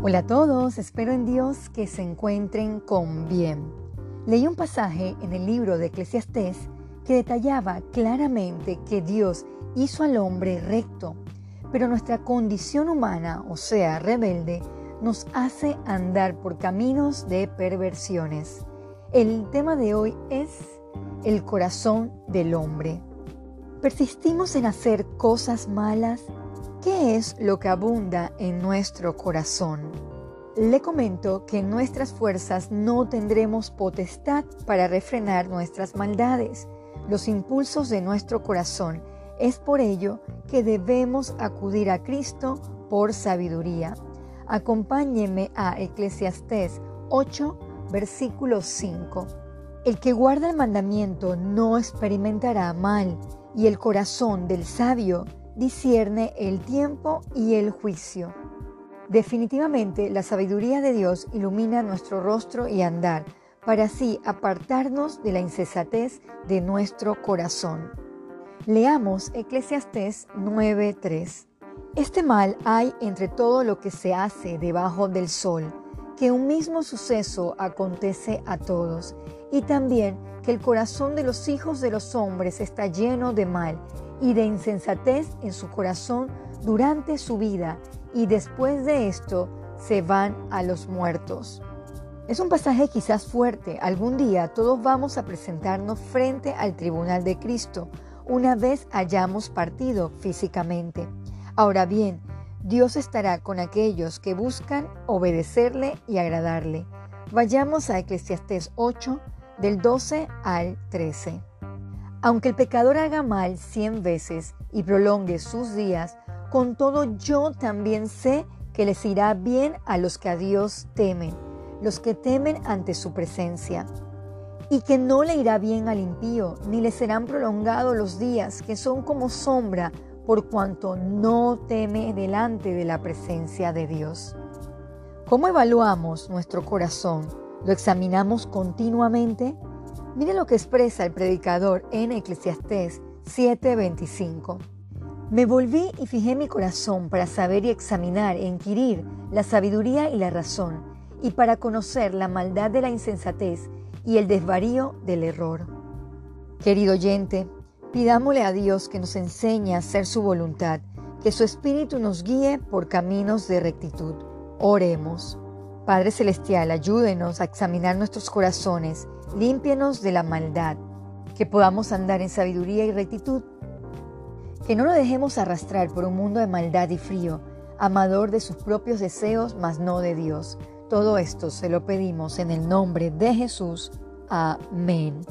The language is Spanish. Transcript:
Hola a todos, espero en Dios que se encuentren con bien. Leí un pasaje en el libro de Eclesiastés que detallaba claramente que Dios hizo al hombre recto, pero nuestra condición humana, o sea, rebelde, nos hace andar por caminos de perversiones. El tema de hoy es el corazón del hombre. Persistimos en hacer cosas malas ¿Qué es lo que abunda en nuestro corazón? Le comento que en nuestras fuerzas no tendremos potestad para refrenar nuestras maldades, los impulsos de nuestro corazón. Es por ello que debemos acudir a Cristo por sabiduría. Acompáñeme a Eclesiastés 8, versículo 5. El que guarda el mandamiento no experimentará mal, y el corazón del sabio discierne el tiempo y el juicio. Definitivamente la sabiduría de Dios ilumina nuestro rostro y andar, para así apartarnos de la insensatez de nuestro corazón. Leamos Eclesiastés 9:3. Este mal hay entre todo lo que se hace debajo del sol, que un mismo suceso acontece a todos, y también que el corazón de los hijos de los hombres está lleno de mal y de insensatez en su corazón durante su vida y después de esto se van a los muertos. Es un pasaje quizás fuerte. Algún día todos vamos a presentarnos frente al tribunal de Cristo una vez hayamos partido físicamente. Ahora bien, Dios estará con aquellos que buscan obedecerle y agradarle. Vayamos a Eclesiastés 8 del 12 al 13. Aunque el pecador haga mal cien veces y prolongue sus días, con todo yo también sé que les irá bien a los que a Dios temen, los que temen ante su presencia. Y que no le irá bien al impío, ni le serán prolongados los días, que son como sombra, por cuanto no teme delante de la presencia de Dios. ¿Cómo evaluamos nuestro corazón? ¿Lo examinamos continuamente? Mire lo que expresa el predicador en Eclesiastés 7:25. Me volví y fijé mi corazón para saber y examinar e inquirir la sabiduría y la razón, y para conocer la maldad de la insensatez y el desvarío del error. Querido oyente, pidámosle a Dios que nos enseñe a hacer su voluntad, que su Espíritu nos guíe por caminos de rectitud. Oremos. Padre Celestial, ayúdenos a examinar nuestros corazones, límpienos de la maldad, que podamos andar en sabiduría y rectitud, que no nos dejemos arrastrar por un mundo de maldad y frío, amador de sus propios deseos, mas no de Dios. Todo esto se lo pedimos en el nombre de Jesús. Amén.